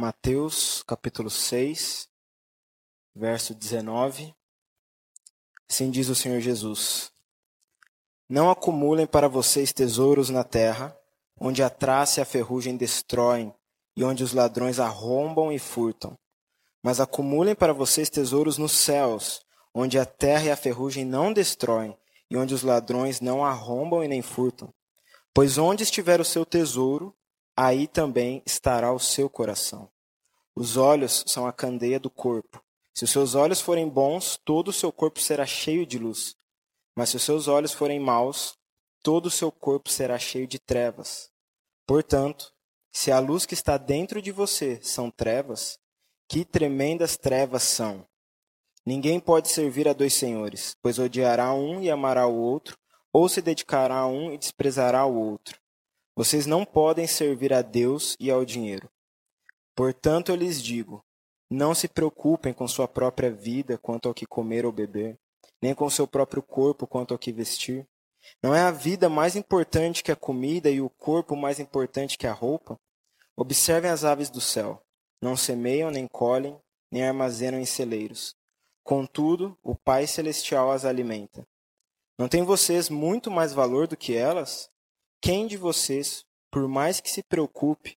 Mateus capítulo 6, verso 19. Assim diz o Senhor Jesus: Não acumulem para vocês tesouros na terra, onde a traça e a ferrugem destroem, e onde os ladrões arrombam e furtam. Mas acumulem para vocês tesouros nos céus, onde a terra e a ferrugem não destroem, e onde os ladrões não arrombam e nem furtam. Pois onde estiver o seu tesouro, aí também estará o seu coração. Os olhos são a candeia do corpo. Se os seus olhos forem bons, todo o seu corpo será cheio de luz. Mas se os seus olhos forem maus, todo o seu corpo será cheio de trevas. Portanto, se a luz que está dentro de você são trevas, que tremendas trevas são! Ninguém pode servir a dois senhores, pois odiará um e amará o outro, ou se dedicará a um e desprezará o outro. Vocês não podem servir a Deus e ao dinheiro. Portanto, eu lhes digo: não se preocupem com sua própria vida quanto ao que comer ou beber, nem com seu próprio corpo quanto ao que vestir. Não é a vida mais importante que a comida e o corpo mais importante que a roupa? Observem as aves do céu. Não semeiam, nem colhem, nem armazenam em celeiros. Contudo, o Pai Celestial as alimenta. Não tem vocês muito mais valor do que elas? Quem de vocês, por mais que se preocupe,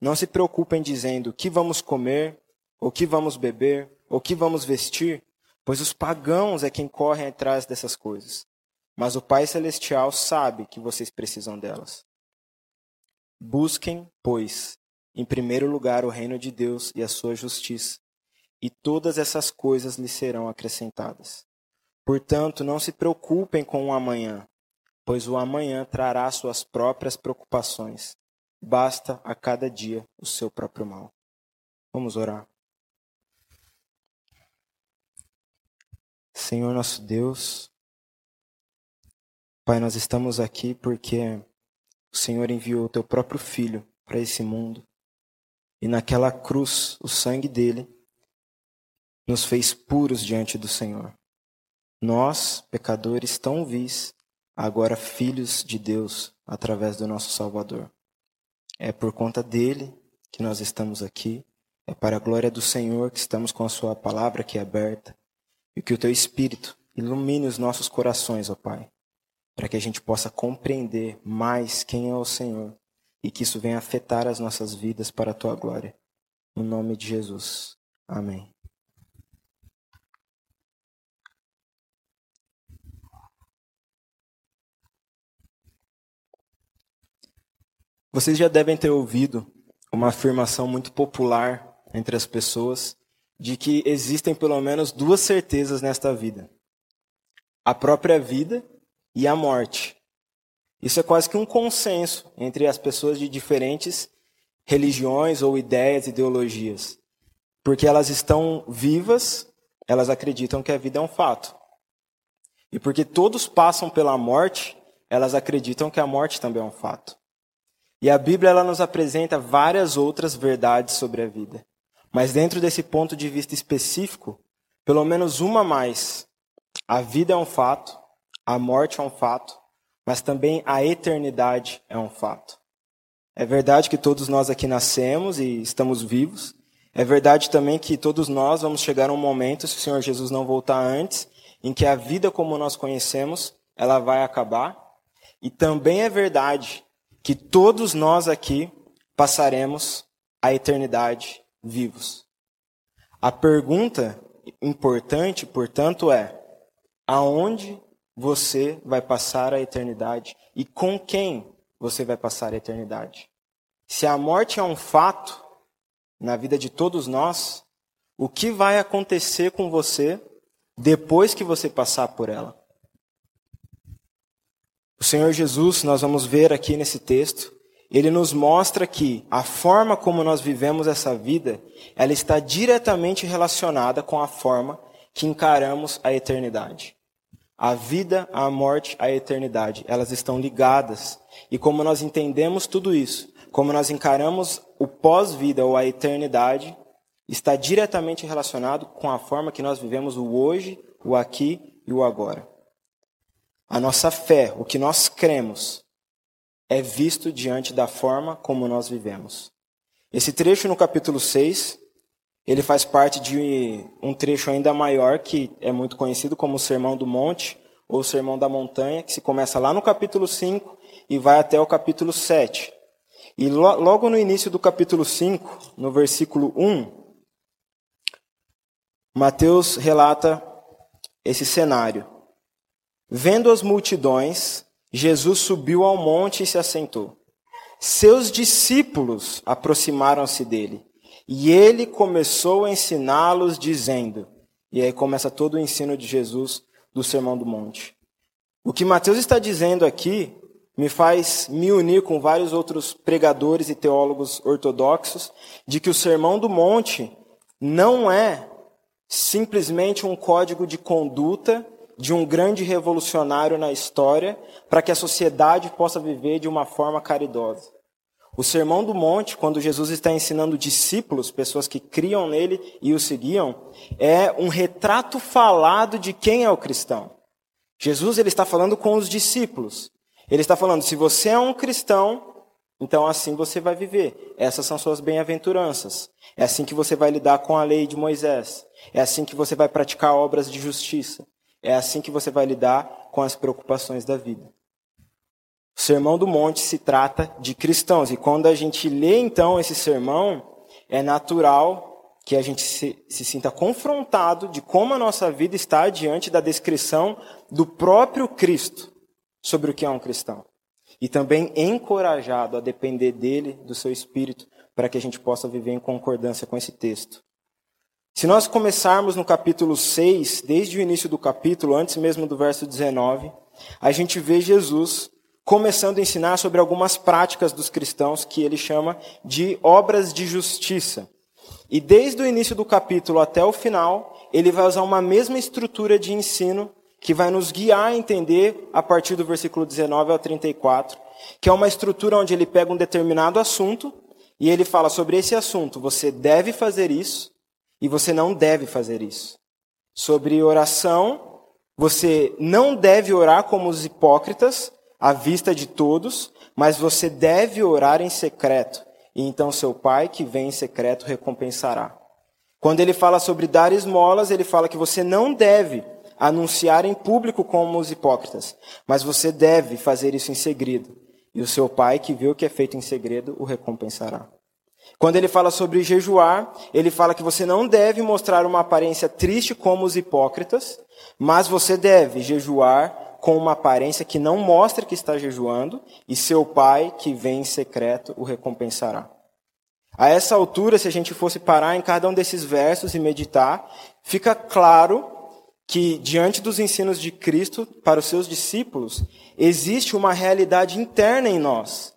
não se preocupem dizendo: que vamos comer, ou que vamos beber, ou que vamos vestir, pois os pagãos é quem correm atrás dessas coisas. Mas o Pai Celestial sabe que vocês precisam delas. Busquem, pois, em primeiro lugar o reino de Deus e a sua justiça, e todas essas coisas lhe serão acrescentadas. Portanto, não se preocupem com o amanhã, pois o amanhã trará suas próprias preocupações. Basta a cada dia o seu próprio mal. Vamos orar. Senhor nosso Deus, Pai, nós estamos aqui porque o Senhor enviou o teu próprio filho para esse mundo e naquela cruz, o sangue dele nos fez puros diante do Senhor. Nós, pecadores tão vis, agora filhos de Deus através do nosso Salvador. É por conta dele que nós estamos aqui, é para a glória do Senhor que estamos com a sua palavra aqui aberta e que o teu Espírito ilumine os nossos corações, ó Pai, para que a gente possa compreender mais quem é o Senhor e que isso venha afetar as nossas vidas para a tua glória. No nome de Jesus. Amém. Vocês já devem ter ouvido uma afirmação muito popular entre as pessoas de que existem pelo menos duas certezas nesta vida: a própria vida e a morte. Isso é quase que um consenso entre as pessoas de diferentes religiões ou ideias, ideologias. Porque elas estão vivas, elas acreditam que a vida é um fato. E porque todos passam pela morte, elas acreditam que a morte também é um fato. E a Bíblia ela nos apresenta várias outras verdades sobre a vida. Mas dentro desse ponto de vista específico, pelo menos uma mais. A vida é um fato, a morte é um fato, mas também a eternidade é um fato. É verdade que todos nós aqui nascemos e estamos vivos. É verdade também que todos nós vamos chegar a um momento, se o Senhor Jesus não voltar antes, em que a vida como nós conhecemos, ela vai acabar. E também é verdade que todos nós aqui passaremos a eternidade vivos. A pergunta importante, portanto, é: aonde você vai passar a eternidade e com quem você vai passar a eternidade. Se a morte é um fato na vida de todos nós, o que vai acontecer com você depois que você passar por ela? O Senhor Jesus, nós vamos ver aqui nesse texto, ele nos mostra que a forma como nós vivemos essa vida, ela está diretamente relacionada com a forma que encaramos a eternidade. A vida, a morte, a eternidade, elas estão ligadas. E como nós entendemos tudo isso, como nós encaramos o pós-vida ou a eternidade, está diretamente relacionado com a forma que nós vivemos o hoje, o aqui e o agora. A nossa fé, o que nós cremos, é visto diante da forma como nós vivemos. Esse trecho no capítulo 6, ele faz parte de um trecho ainda maior que é muito conhecido como o Sermão do Monte ou o Sermão da Montanha, que se começa lá no capítulo 5 e vai até o capítulo 7. E logo no início do capítulo 5, no versículo 1, Mateus relata esse cenário. Vendo as multidões, Jesus subiu ao monte e se assentou. Seus discípulos aproximaram-se dele, e ele começou a ensiná-los, dizendo: e aí começa todo o ensino de Jesus do Sermão do Monte. O que Mateus está dizendo aqui me faz me unir com vários outros pregadores e teólogos ortodoxos de que o Sermão do Monte não é simplesmente um código de conduta de um grande revolucionário na história para que a sociedade possa viver de uma forma caridosa. O Sermão do Monte, quando Jesus está ensinando discípulos, pessoas que criam nele e o seguiam, é um retrato falado de quem é o cristão. Jesus ele está falando com os discípulos. Ele está falando: se você é um cristão, então assim você vai viver. Essas são suas bem-aventuranças. É assim que você vai lidar com a lei de Moisés. É assim que você vai praticar obras de justiça. É assim que você vai lidar com as preocupações da vida. O Sermão do Monte se trata de cristãos. E quando a gente lê então esse sermão, é natural que a gente se, se, sinta confrontado de como a nossa vida está diante da descrição do próprio Cristo sobre o que é um cristão. E também encorajado a depender dele, do seu espírito, para que a gente possa viver em concordância com esse texto. Se nós começarmos no capítulo 6, desde o início do capítulo, antes mesmo do verso 19, a gente vê Jesus começando a ensinar sobre algumas práticas dos cristãos que ele chama de obras de justiça. E desde o início do capítulo até o final, ele vai usar uma mesma estrutura de ensino que vai nos guiar a entender a partir do versículo 19 ao 34, que é uma estrutura onde ele pega um determinado assunto e ele fala sobre esse assunto, você deve fazer isso, e você não deve fazer isso. Sobre oração, você não deve orar como os hipócritas, à vista de todos, mas você deve orar em secreto, e então seu pai que vem em secreto recompensará. Quando ele fala sobre dar esmolas, ele fala que você não deve anunciar em público como os hipócritas, mas você deve fazer isso em segredo, e o seu pai que vê o que é feito em segredo o recompensará. Quando ele fala sobre jejuar, ele fala que você não deve mostrar uma aparência triste como os hipócritas, mas você deve jejuar com uma aparência que não mostre que está jejuando, e seu pai, que vem em secreto, o recompensará. A essa altura, se a gente fosse parar em cada um desses versos e meditar, fica claro que, diante dos ensinos de Cristo para os seus discípulos, existe uma realidade interna em nós.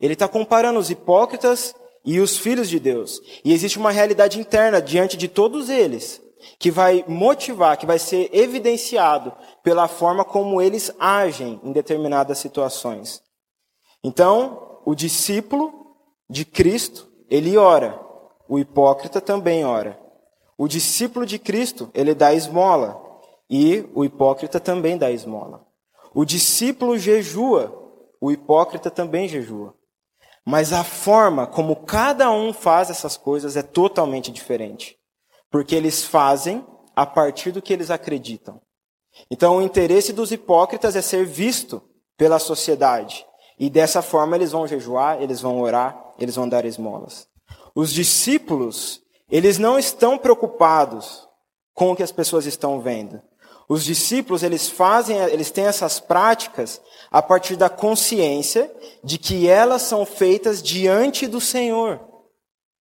Ele está comparando os hipócritas e os filhos de Deus. E existe uma realidade interna diante de todos eles, que vai motivar, que vai ser evidenciado pela forma como eles agem em determinadas situações. Então, o discípulo de Cristo, ele ora. O hipócrita também ora. O discípulo de Cristo, ele dá esmola. E o hipócrita também dá esmola. O discípulo jejua. O hipócrita também jejua. Mas a forma como cada um faz essas coisas é totalmente diferente. Porque eles fazem a partir do que eles acreditam. Então, o interesse dos hipócritas é ser visto pela sociedade. E dessa forma eles vão jejuar, eles vão orar, eles vão dar esmolas. Os discípulos, eles não estão preocupados com o que as pessoas estão vendo. Os discípulos, eles fazem, eles têm essas práticas a partir da consciência de que elas são feitas diante do Senhor.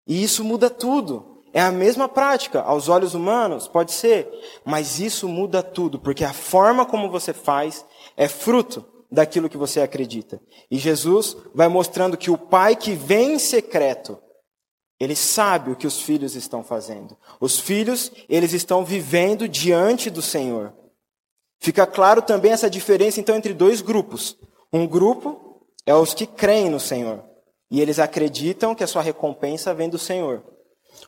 E isso muda tudo. É a mesma prática, aos olhos humanos, pode ser, mas isso muda tudo, porque a forma como você faz é fruto daquilo que você acredita. E Jesus vai mostrando que o pai que vem em secreto, ele sabe o que os filhos estão fazendo. Os filhos, eles estão vivendo diante do Senhor. Fica claro também essa diferença então entre dois grupos. Um grupo é os que creem no Senhor, e eles acreditam que a sua recompensa vem do Senhor.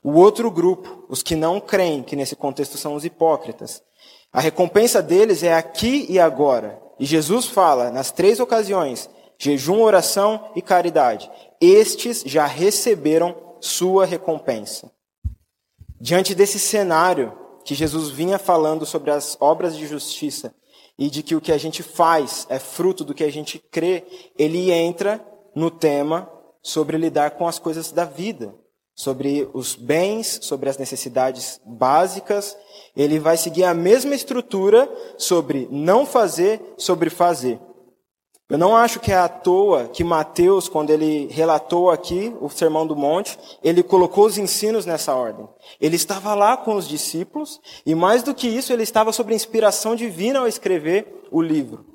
O outro grupo, os que não creem, que nesse contexto são os hipócritas. A recompensa deles é aqui e agora. E Jesus fala nas três ocasiões: jejum, oração e caridade. Estes já receberam sua recompensa. Diante desse cenário que Jesus vinha falando sobre as obras de justiça e de que o que a gente faz é fruto do que a gente crê, ele entra no tema sobre lidar com as coisas da vida sobre os bens, sobre as necessidades básicas. Ele vai seguir a mesma estrutura sobre não fazer, sobre fazer. Eu não acho que é à toa que Mateus, quando ele relatou aqui o Sermão do Monte, ele colocou os ensinos nessa ordem. Ele estava lá com os discípulos e, mais do que isso, ele estava sob inspiração divina ao escrever o livro.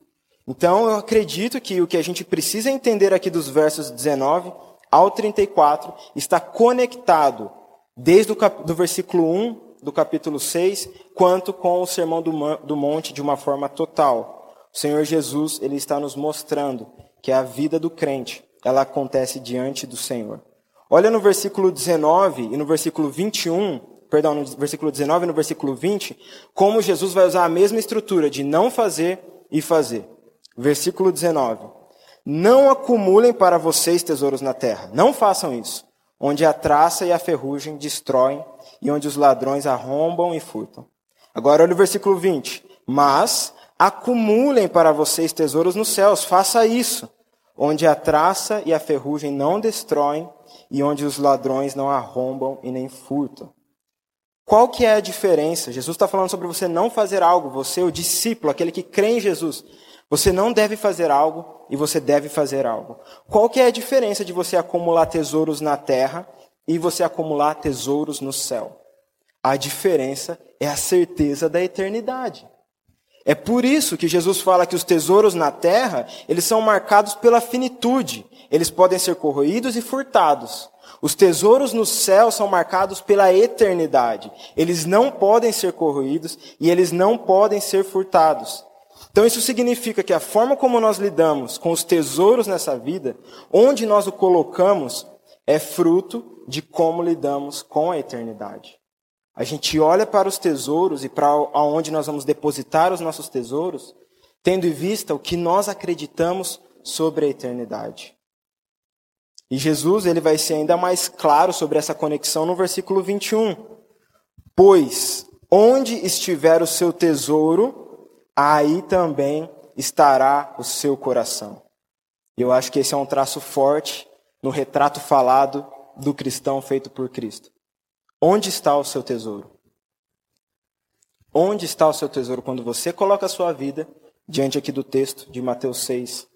Então, eu acredito que o que a gente precisa entender aqui dos versos 19 ao 34 está conectado desde o do versículo 1 do capítulo 6, quanto com o Sermão do, do Monte de uma forma total. O Senhor Jesus, ele está nos mostrando que a vida do crente, ela acontece diante do Senhor. Olha no versículo 19 e no versículo 21, perdão, no versículo 19 e no versículo 20, como Jesus vai usar a mesma estrutura de não fazer e fazer. Versículo 19. Não acumulem para vocês tesouros na terra. Não façam isso. Onde a traça e a ferrugem destroem e onde os ladrões arrombam e furtam. Agora olha o versículo 20. Mas acumulem para vocês tesouros nos céus. Faça isso. Onde a traça e a ferrugem não destroem e onde os ladrões não arrombam e nem furtam. Qual que é a diferença? Jesus está falando sobre você não fazer algo, você, o discípulo, aquele que crê em Jesus. Você não deve fazer algo e você deve fazer algo. Qual que é a diferença de você acumular tesouros na terra e você acumular tesouros no céu? A diferença é a certeza da eternidade. É por isso que Jesus fala que os tesouros na terra, eles são marcados pela finitude. Eles podem ser corroídos e furtados. Os tesouros no céu são marcados pela eternidade. Eles não podem ser corroídos e eles não podem ser furtados. Então isso significa que a forma como nós lidamos com os tesouros nessa vida, onde nós o colocamos, é fruto de como lidamos com a eternidade. A gente olha para os tesouros e para aonde nós vamos depositar os nossos tesouros, tendo em vista o que nós acreditamos sobre a eternidade. E Jesus ele vai ser ainda mais claro sobre essa conexão no versículo 21. Pois onde estiver o seu tesouro, aí também estará o seu coração. Eu acho que esse é um traço forte no retrato falado do cristão feito por Cristo. Onde está o seu tesouro? Onde está o seu tesouro quando você coloca a sua vida diante aqui do texto de Mateus 6?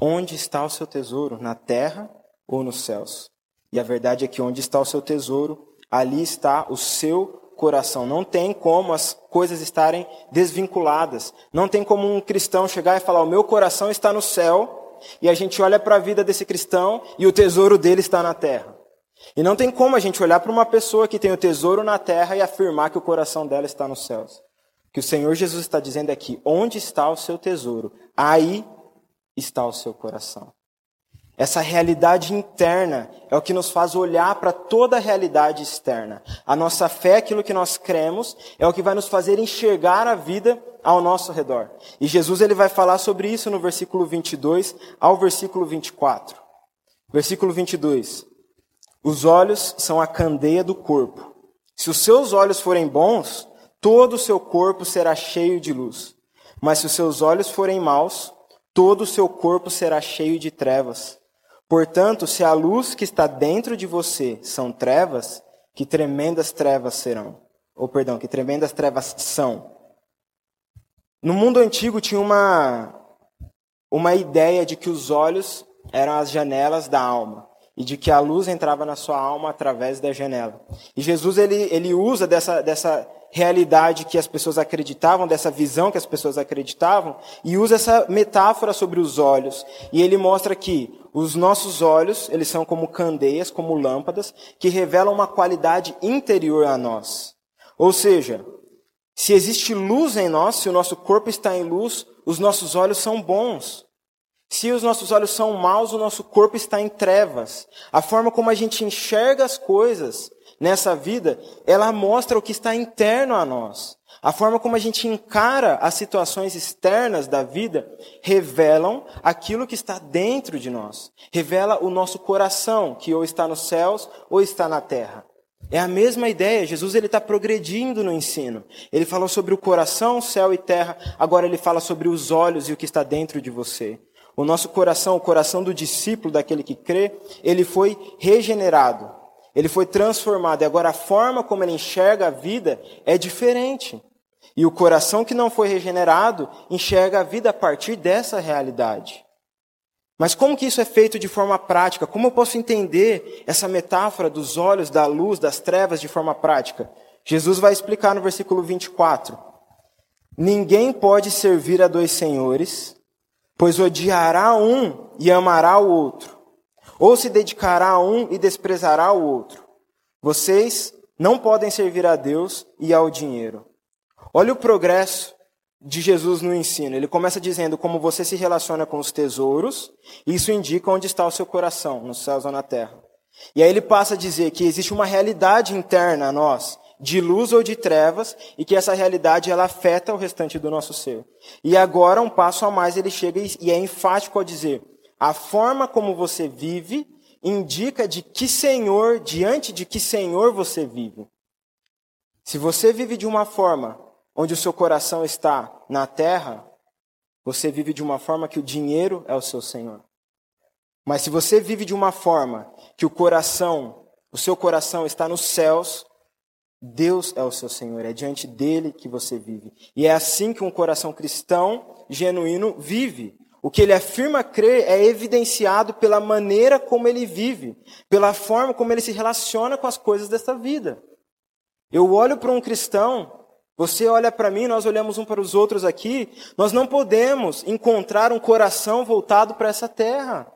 Onde está o seu tesouro? Na terra ou nos céus? E a verdade é que onde está o seu tesouro, ali está o seu coração. Não tem como as coisas estarem desvinculadas. Não tem como um cristão chegar e falar: O meu coração está no céu, e a gente olha para a vida desse cristão e o tesouro dele está na terra. E não tem como a gente olhar para uma pessoa que tem o tesouro na terra e afirmar que o coração dela está nos céus. O que o Senhor Jesus está dizendo é que onde está o seu tesouro, aí está o seu coração. Essa realidade interna é o que nos faz olhar para toda a realidade externa. A nossa fé, aquilo que nós cremos, é o que vai nos fazer enxergar a vida ao nosso redor. E Jesus ele vai falar sobre isso no versículo 22 ao versículo 24. Versículo 22. Os olhos são a candeia do corpo. Se os seus olhos forem bons, todo o seu corpo será cheio de luz. Mas se os seus olhos forem maus, todo o seu corpo será cheio de trevas. Portanto, se a luz que está dentro de você são trevas, que tremendas trevas serão. Ou, perdão, que tremendas trevas são. No mundo antigo tinha uma, uma ideia de que os olhos eram as janelas da alma e de que a luz entrava na sua alma através da janela. E Jesus ele, ele usa dessa, dessa realidade que as pessoas acreditavam, dessa visão que as pessoas acreditavam, e usa essa metáfora sobre os olhos. E ele mostra que os nossos olhos, eles são como candeias, como lâmpadas, que revelam uma qualidade interior a nós. Ou seja, se existe luz em nós, se o nosso corpo está em luz, os nossos olhos são bons. Se os nossos olhos são maus, o nosso corpo está em trevas. A forma como a gente enxerga as coisas nessa vida, ela mostra o que está interno a nós. A forma como a gente encara as situações externas da vida revelam aquilo que está dentro de nós. Revela o nosso coração, que ou está nos céus ou está na terra. É a mesma ideia. Jesus ele está progredindo no ensino. Ele falou sobre o coração, céu e terra. Agora ele fala sobre os olhos e o que está dentro de você. O nosso coração, o coração do discípulo, daquele que crê, ele foi regenerado. Ele foi transformado. E agora a forma como ele enxerga a vida é diferente. E o coração que não foi regenerado enxerga a vida a partir dessa realidade. Mas como que isso é feito de forma prática? Como eu posso entender essa metáfora dos olhos, da luz, das trevas de forma prática? Jesus vai explicar no versículo 24. Ninguém pode servir a dois senhores, pois odiará um e amará o outro, ou se dedicará a um e desprezará o outro. Vocês não podem servir a Deus e ao dinheiro. Olha o progresso de Jesus no ensino. Ele começa dizendo como você se relaciona com os tesouros, isso indica onde está o seu coração, nos céus ou na terra. E aí ele passa a dizer que existe uma realidade interna a nós, de luz ou de trevas, e que essa realidade ela afeta o restante do nosso ser. E agora, um passo a mais, ele chega e é enfático ao dizer: a forma como você vive indica de que Senhor, diante de que Senhor você vive. Se você vive de uma forma onde o seu coração está na terra, você vive de uma forma que o dinheiro é o seu Senhor. Mas se você vive de uma forma que o coração, o seu coração está nos céus, Deus é o seu Senhor, é diante dele que você vive. E é assim que um coração cristão genuíno vive. O que ele afirma crer é evidenciado pela maneira como ele vive, pela forma como ele se relaciona com as coisas desta vida. Eu olho para um cristão você olha para mim, nós olhamos um para os outros aqui, nós não podemos encontrar um coração voltado para essa terra.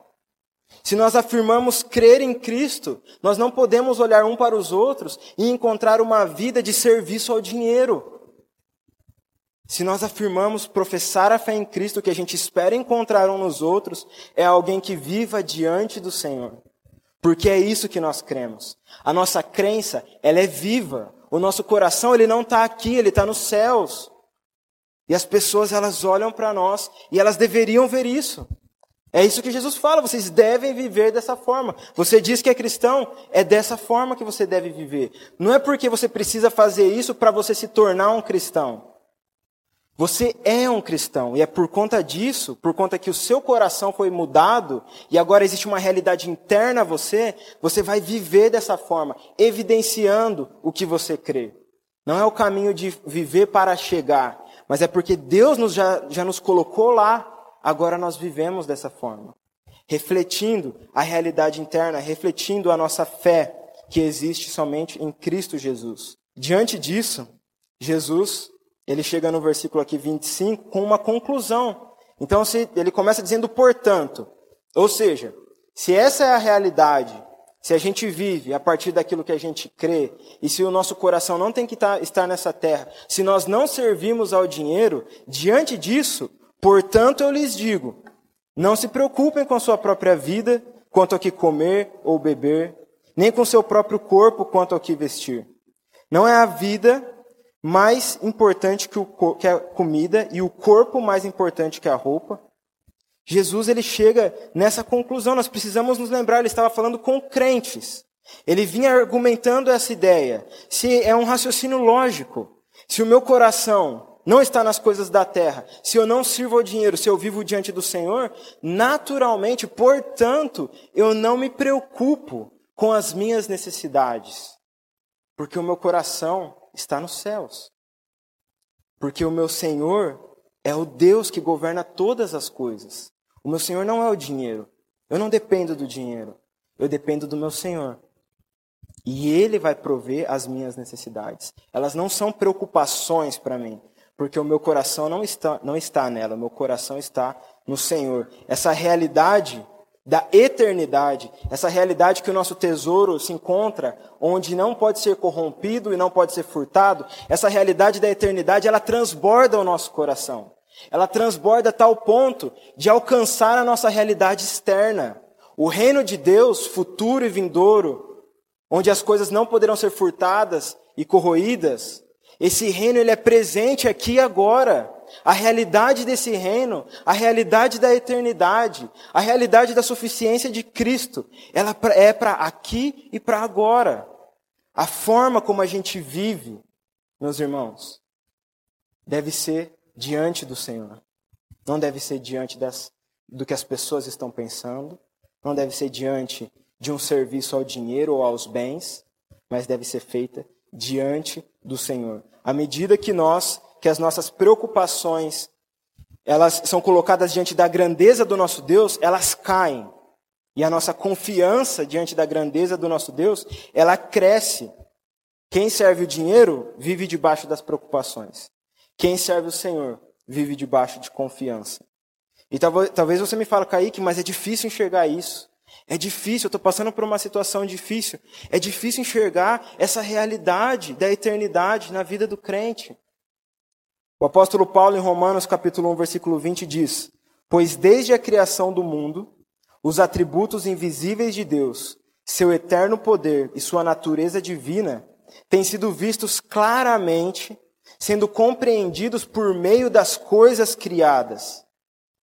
Se nós afirmamos crer em Cristo, nós não podemos olhar um para os outros e encontrar uma vida de serviço ao dinheiro. Se nós afirmamos professar a fé em Cristo, o que a gente espera encontrar um nos outros é alguém que viva diante do Senhor. Porque é isso que nós cremos. A nossa crença, ela é viva. O nosso coração, ele não está aqui, ele está nos céus. E as pessoas, elas olham para nós e elas deveriam ver isso. É isso que Jesus fala, vocês devem viver dessa forma. Você diz que é cristão, é dessa forma que você deve viver. Não é porque você precisa fazer isso para você se tornar um cristão. Você é um cristão e é por conta disso, por conta que o seu coração foi mudado e agora existe uma realidade interna a você, você vai viver dessa forma, evidenciando o que você crê. Não é o caminho de viver para chegar, mas é porque Deus nos já, já nos colocou lá, agora nós vivemos dessa forma. Refletindo a realidade interna, refletindo a nossa fé que existe somente em Cristo Jesus. Diante disso, Jesus ele chega no versículo aqui 25 com uma conclusão. Então se, ele começa dizendo portanto. Ou seja, se essa é a realidade, se a gente vive a partir daquilo que a gente crê, e se o nosso coração não tem que tá, estar nessa terra, se nós não servimos ao dinheiro, diante disso, portanto eu lhes digo, não se preocupem com sua própria vida, quanto ao que comer ou beber, nem com seu próprio corpo quanto ao que vestir. Não é a vida mais importante que, o, que a comida e o corpo mais importante que a roupa. Jesus ele chega nessa conclusão. Nós precisamos nos lembrar, ele estava falando com crentes. Ele vinha argumentando essa ideia. Se é um raciocínio lógico, se o meu coração não está nas coisas da terra, se eu não sirvo ao dinheiro, se eu vivo diante do Senhor, naturalmente, portanto, eu não me preocupo com as minhas necessidades, porque o meu coração está nos céus. Porque o meu Senhor é o Deus que governa todas as coisas. O meu Senhor não é o dinheiro. Eu não dependo do dinheiro. Eu dependo do meu Senhor. E Ele vai prover as minhas necessidades. Elas não são preocupações para mim, porque o meu coração não está, não está nela, o meu coração está no Senhor. Essa realidade da eternidade, essa realidade que o nosso tesouro se encontra, onde não pode ser corrompido e não pode ser furtado, essa realidade da eternidade, ela transborda o nosso coração. Ela transborda a tal ponto de alcançar a nossa realidade externa. O reino de Deus, futuro e vindouro, onde as coisas não poderão ser furtadas e corroídas, esse reino ele é presente aqui e agora. A realidade desse reino, a realidade da eternidade, a realidade da suficiência de Cristo, ela é para aqui e para agora. A forma como a gente vive, meus irmãos, deve ser diante do Senhor. Não deve ser diante das, do que as pessoas estão pensando, não deve ser diante de um serviço ao dinheiro ou aos bens, mas deve ser feita diante do Senhor. À medida que nós, que as nossas preocupações, elas são colocadas diante da grandeza do nosso Deus, elas caem. E a nossa confiança diante da grandeza do nosso Deus, ela cresce. Quem serve o dinheiro vive debaixo das preocupações. Quem serve o Senhor vive debaixo de confiança. E talvez, você me fale, Kaique, mas é difícil enxergar isso. É difícil, eu estou passando por uma situação difícil. É difícil enxergar essa realidade da eternidade na vida do crente. O apóstolo Paulo, em Romanos capítulo 1, versículo 20, diz: Pois desde a criação do mundo, os atributos invisíveis de Deus, seu eterno poder e sua natureza divina, têm sido vistos claramente sendo compreendidos por meio das coisas criadas.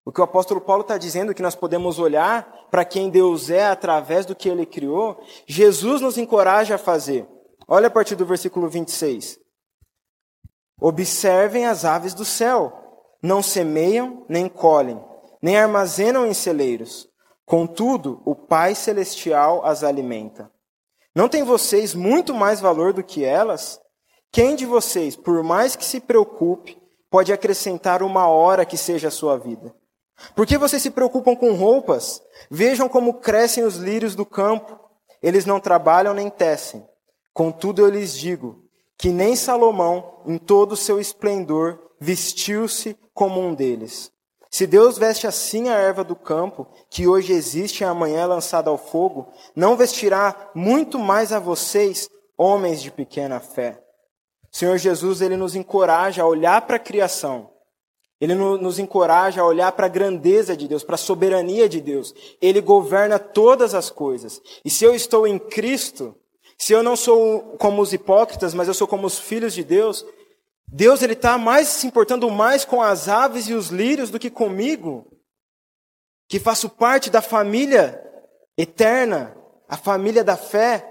O que o apóstolo Paulo está dizendo é que nós podemos olhar para quem Deus é através do que ele criou. Jesus nos encoraja a fazer. Olha a partir do versículo 26. Observem as aves do céu. Não semeiam, nem colhem, nem armazenam em celeiros. Contudo, o Pai Celestial as alimenta. Não tem vocês muito mais valor do que elas? Quem de vocês, por mais que se preocupe, pode acrescentar uma hora que seja a sua vida? Por que vocês se preocupam com roupas? Vejam como crescem os lírios do campo. Eles não trabalham nem tecem. Contudo, eu lhes digo que nem Salomão, em todo o seu esplendor, vestiu-se como um deles. Se Deus veste assim a erva do campo, que hoje existe e amanhã é lançada ao fogo, não vestirá muito mais a vocês, homens de pequena fé. O Senhor Jesus, ele nos encoraja a olhar para a criação. Ele nos encoraja a olhar para a grandeza de Deus, para a soberania de Deus. Ele governa todas as coisas. E se eu estou em Cristo, se eu não sou como os hipócritas, mas eu sou como os filhos de Deus, Deus ele está mais se importando mais com as aves e os lírios do que comigo, que faço parte da família eterna, a família da fé.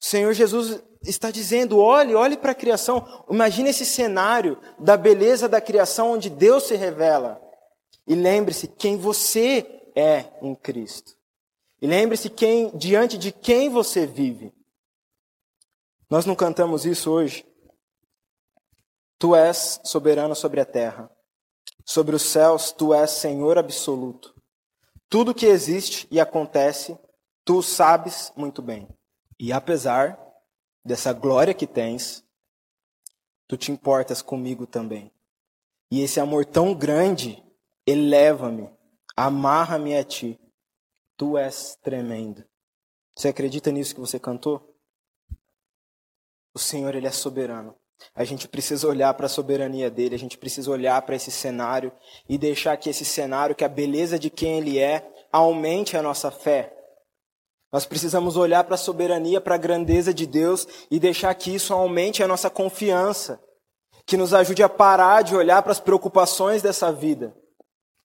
O Senhor Jesus está dizendo: olhe, olhe para a criação. Imagine esse cenário da beleza da criação onde Deus se revela. E lembre-se quem você é em Cristo. E lembre-se quem diante de quem você vive. Nós não cantamos isso hoje. Tu és soberano sobre a terra. Sobre os céus, tu és Senhor absoluto. Tudo que existe e acontece, tu sabes muito bem. E apesar dessa glória que tens, tu te importas comigo também. E esse amor tão grande eleva-me, amarra-me a ti. Tu és tremendo. Você acredita nisso que você cantou? O Senhor, Ele é soberano. A gente precisa olhar para a soberania dele, a gente precisa olhar para esse cenário e deixar que esse cenário, que a beleza de quem ele é, aumente a nossa fé. Nós precisamos olhar para a soberania, para a grandeza de Deus e deixar que isso aumente a nossa confiança, que nos ajude a parar de olhar para as preocupações dessa vida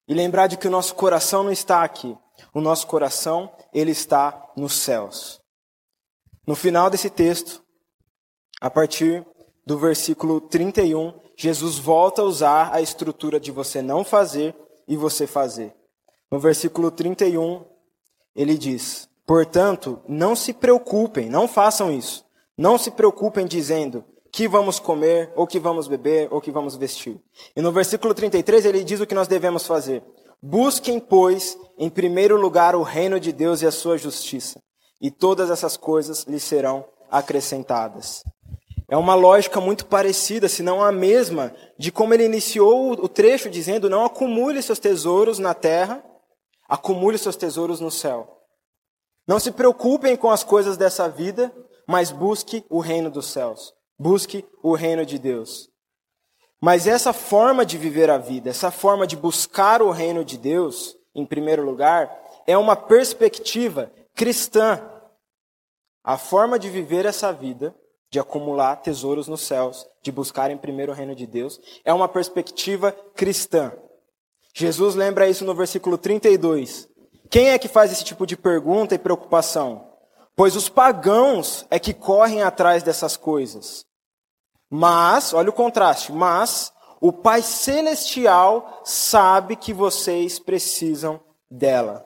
e lembrar de que o nosso coração não está aqui. O nosso coração, ele está nos céus. No final desse texto, a partir do versículo 31, Jesus volta a usar a estrutura de você não fazer e você fazer. No versículo 31, ele diz: Portanto, não se preocupem, não façam isso. Não se preocupem dizendo que vamos comer, ou que vamos beber, ou que vamos vestir. E no versículo 33 ele diz o que nós devemos fazer. Busquem, pois, em primeiro lugar o reino de Deus e a sua justiça. e todas essas coisas lhe serão acrescentadas. É uma lógica muito parecida, se não a mesma, de como ele iniciou o trecho dizendo: Não acumule seus tesouros na terra, acumule seus tesouros no céu. Não se preocupem com as coisas dessa vida, mas busque o reino dos céus. Busque o reino de Deus. Mas essa forma de viver a vida, essa forma de buscar o reino de Deus, em primeiro lugar, é uma perspectiva cristã. A forma de viver essa vida, de acumular tesouros nos céus, de buscar em primeiro o reino de Deus, é uma perspectiva cristã. Jesus lembra isso no versículo 32. Quem é que faz esse tipo de pergunta e preocupação? Pois os pagãos é que correm atrás dessas coisas. Mas, olha o contraste, mas o Pai Celestial sabe que vocês precisam dela.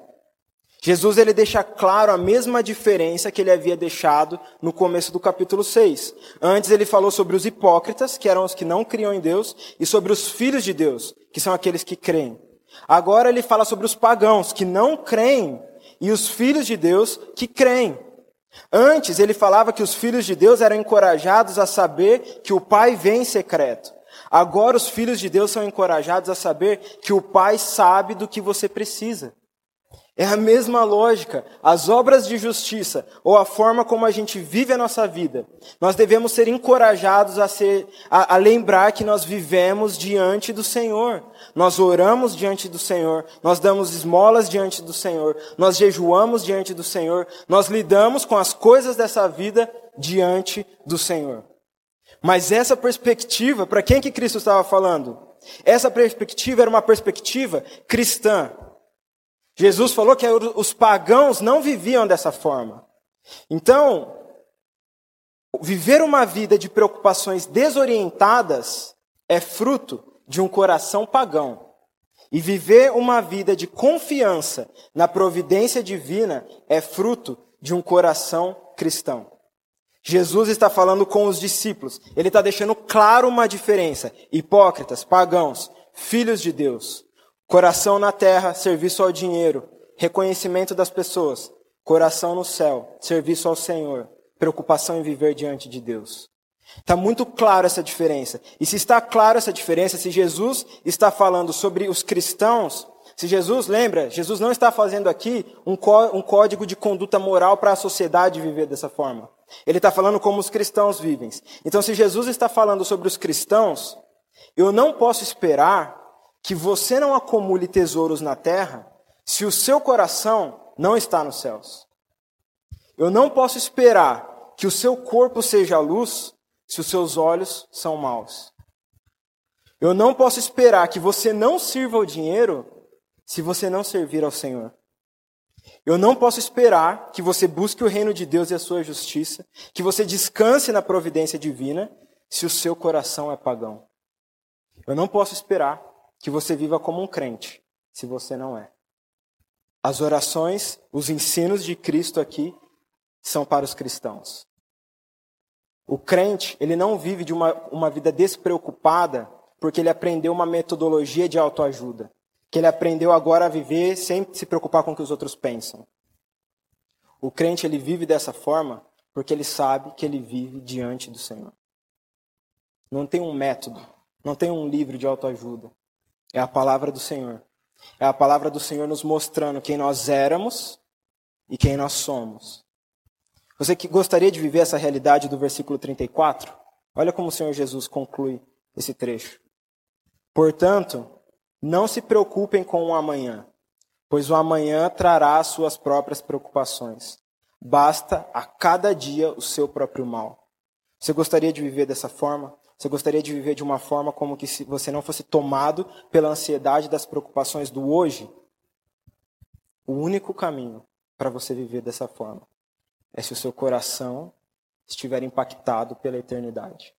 Jesus ele deixa claro a mesma diferença que ele havia deixado no começo do capítulo 6. Antes ele falou sobre os hipócritas, que eram os que não criam em Deus, e sobre os filhos de Deus, que são aqueles que creem. Agora ele fala sobre os pagãos, que não creem, e os filhos de Deus, que creem. Antes ele falava que os filhos de Deus eram encorajados a saber que o Pai vem em secreto. Agora os filhos de Deus são encorajados a saber que o Pai sabe do que você precisa. É a mesma lógica. As obras de justiça, ou a forma como a gente vive a nossa vida, nós devemos ser encorajados a, ser, a, a lembrar que nós vivemos diante do Senhor. Nós oramos diante do Senhor, nós damos esmolas diante do Senhor, nós jejuamos diante do Senhor, nós lidamos com as coisas dessa vida diante do Senhor. Mas essa perspectiva, para quem que Cristo estava falando? Essa perspectiva era uma perspectiva cristã. Jesus falou que os pagãos não viviam dessa forma. Então, viver uma vida de preocupações desorientadas é fruto de um coração pagão. E viver uma vida de confiança na providência divina é fruto de um coração cristão. Jesus está falando com os discípulos. Ele está deixando claro uma diferença. Hipócritas, pagãos, filhos de Deus. Coração na terra, serviço ao dinheiro, reconhecimento das pessoas. Coração no céu, serviço ao Senhor, preocupação em viver diante de Deus. Está muito claro essa diferença. E se está claro essa diferença, se Jesus está falando sobre os cristãos, se Jesus, lembra, Jesus não está fazendo aqui um, um código de conduta moral para a sociedade viver dessa forma. Ele está falando como os cristãos vivem. Então, se Jesus está falando sobre os cristãos, eu não posso esperar que você não acumule tesouros na terra se o seu coração não está nos céus. Eu não posso esperar que o seu corpo seja luz se os seus olhos são maus. Eu não posso esperar que você não sirva o dinheiro se você não servir ao Senhor. Eu não posso esperar que você busque o reino de Deus e a sua justiça, que você descanse na providência divina, se o seu coração é pagão. Eu não posso esperar que você viva como um crente, se você não é. As orações, os ensinos de Cristo aqui são para os cristãos. O crente, ele não vive de uma, uma vida despreocupada porque ele aprendeu uma metodologia de autoajuda. Que ele aprendeu agora a viver sem se preocupar com o que os outros pensam. O crente, ele vive dessa forma porque ele sabe que ele vive diante do Senhor. Não tem um método, não tem um livro de autoajuda. É a palavra do Senhor. É a palavra do Senhor nos mostrando quem nós éramos e quem nós somos. Você que gostaria de viver essa realidade do versículo 34? Olha como o Senhor Jesus conclui esse trecho. Portanto, não se preocupem com o amanhã, pois o amanhã trará as suas próprias preocupações. Basta a cada dia o seu próprio mal. Você gostaria de viver dessa forma? Você gostaria de viver de uma forma como que se você não fosse tomado pela ansiedade das preocupações do hoje? O único caminho para você viver dessa forma é se o seu coração estiver impactado pela eternidade.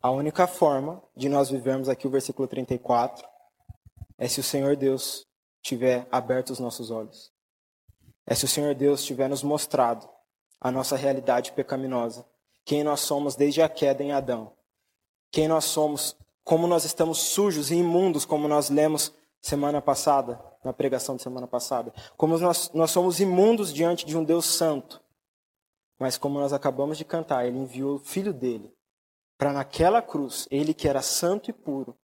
A única forma de nós vivermos aqui o versículo 34 é se o Senhor Deus tiver aberto os nossos olhos. É se o Senhor Deus tiver nos mostrado a nossa realidade pecaminosa quem nós somos desde a queda em Adão. Quem nós somos, como nós estamos sujos e imundos, como nós lemos semana passada. Na pregação de semana passada. Como nós, nós somos imundos diante de um Deus santo. Mas como nós acabamos de cantar, ele enviou o filho dele para naquela cruz, ele que era santo e puro,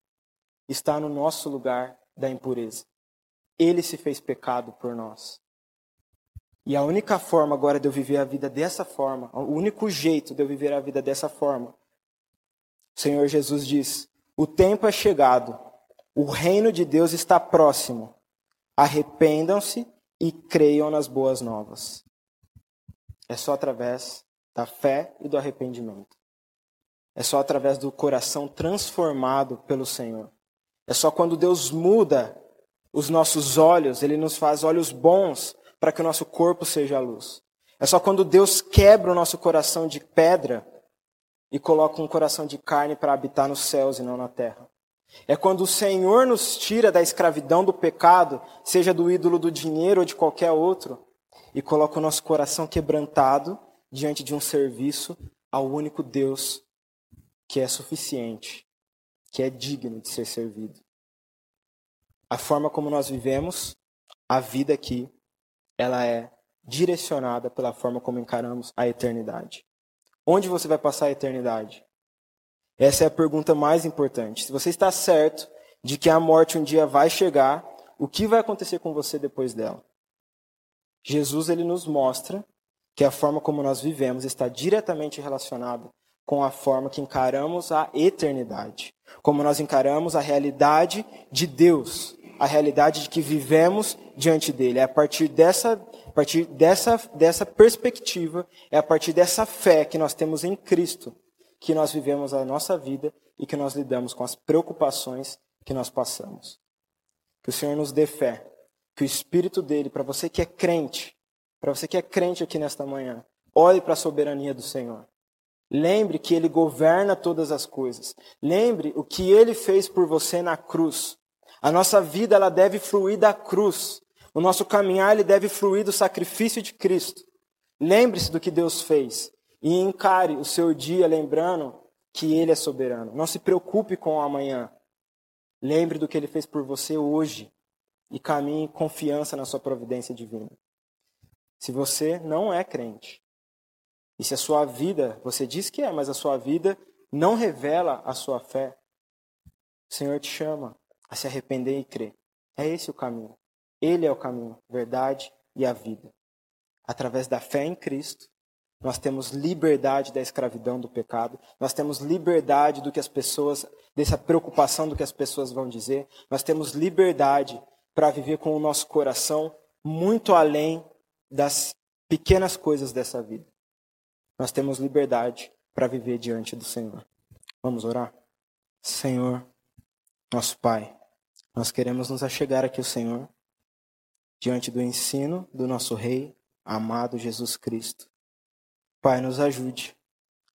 estar no nosso lugar da impureza. Ele se fez pecado por nós. E a única forma agora de eu viver a vida dessa forma, o único jeito de eu viver a vida dessa forma, o Senhor Jesus diz: o tempo é chegado, o reino de Deus está próximo. Arrependam-se e creiam nas boas novas. É só através da fé e do arrependimento. É só através do coração transformado pelo Senhor. É só quando Deus muda os nossos olhos, Ele nos faz olhos bons para que o nosso corpo seja a luz. É só quando Deus quebra o nosso coração de pedra e coloca um coração de carne para habitar nos céus e não na terra. É quando o Senhor nos tira da escravidão do pecado, seja do ídolo do dinheiro ou de qualquer outro, e coloca o nosso coração quebrantado diante de um serviço ao único Deus que é suficiente, que é digno de ser servido. A forma como nós vivemos a vida aqui, ela é direcionada pela forma como encaramos a eternidade. Onde você vai passar a eternidade? Essa é a pergunta mais importante. Se você está certo de que a morte um dia vai chegar, o que vai acontecer com você depois dela? Jesus ele nos mostra que a forma como nós vivemos está diretamente relacionada com a forma que encaramos a eternidade, como nós encaramos a realidade de Deus, a realidade de que vivemos diante dele. É a partir dessa, a partir dessa, dessa perspectiva, é a partir dessa fé que nós temos em Cristo, que nós vivemos a nossa vida e que nós lidamos com as preocupações que nós passamos. Que o Senhor nos dê fé, que o Espírito dele, para você que é crente, para você que é crente aqui nesta manhã, olhe para a soberania do Senhor. Lembre que Ele governa todas as coisas. Lembre o que Ele fez por você na cruz. A nossa vida ela deve fluir da cruz. O nosso caminhar ele deve fluir do sacrifício de Cristo. Lembre-se do que Deus fez e encare o seu dia lembrando que Ele é soberano. Não se preocupe com o amanhã. Lembre do que Ele fez por você hoje e caminhe confiança na sua providência divina. Se você não é crente, e se a sua vida, você diz que é, mas a sua vida não revela a sua fé, o Senhor te chama a se arrepender e crer. É esse o caminho. Ele é o caminho, verdade e a vida. Através da fé em Cristo, nós temos liberdade da escravidão do pecado, nós temos liberdade do que as pessoas, dessa preocupação do que as pessoas vão dizer, nós temos liberdade para viver com o nosso coração muito além das pequenas coisas dessa vida nós temos liberdade para viver diante do Senhor. Vamos orar? Senhor, nosso Pai, nós queremos nos achegar aqui ao Senhor, diante do ensino do nosso Rei, amado Jesus Cristo. Pai, nos ajude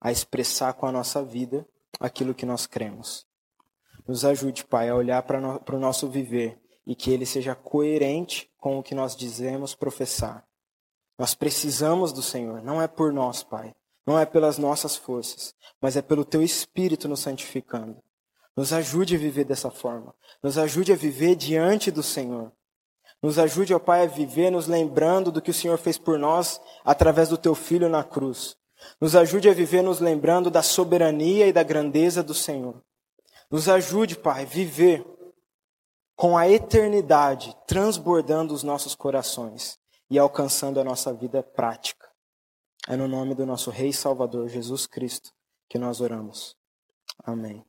a expressar com a nossa vida aquilo que nós cremos. Nos ajude, Pai, a olhar para o nosso viver e que ele seja coerente com o que nós dizemos professar. Nós precisamos do Senhor, não é por nós, Pai, não é pelas nossas forças, mas é pelo Teu Espírito nos santificando. Nos ajude a viver dessa forma. Nos ajude a viver diante do Senhor. Nos ajude, ó Pai, a viver nos lembrando do que o Senhor fez por nós através do Teu Filho na cruz. Nos ajude a viver nos lembrando da soberania e da grandeza do Senhor. Nos ajude, Pai, a viver com a eternidade transbordando os nossos corações e alcançando a nossa vida prática. É no nome do nosso Rei Salvador Jesus Cristo que nós oramos. Amém.